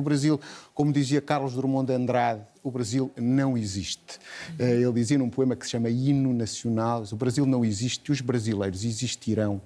O Brasil, como dizia Carlos Drummond de Andrade, o Brasil não existe. Eh, ele dizia num poema que se chama Hino Nacional: o Brasil não existe e os brasileiros existirão.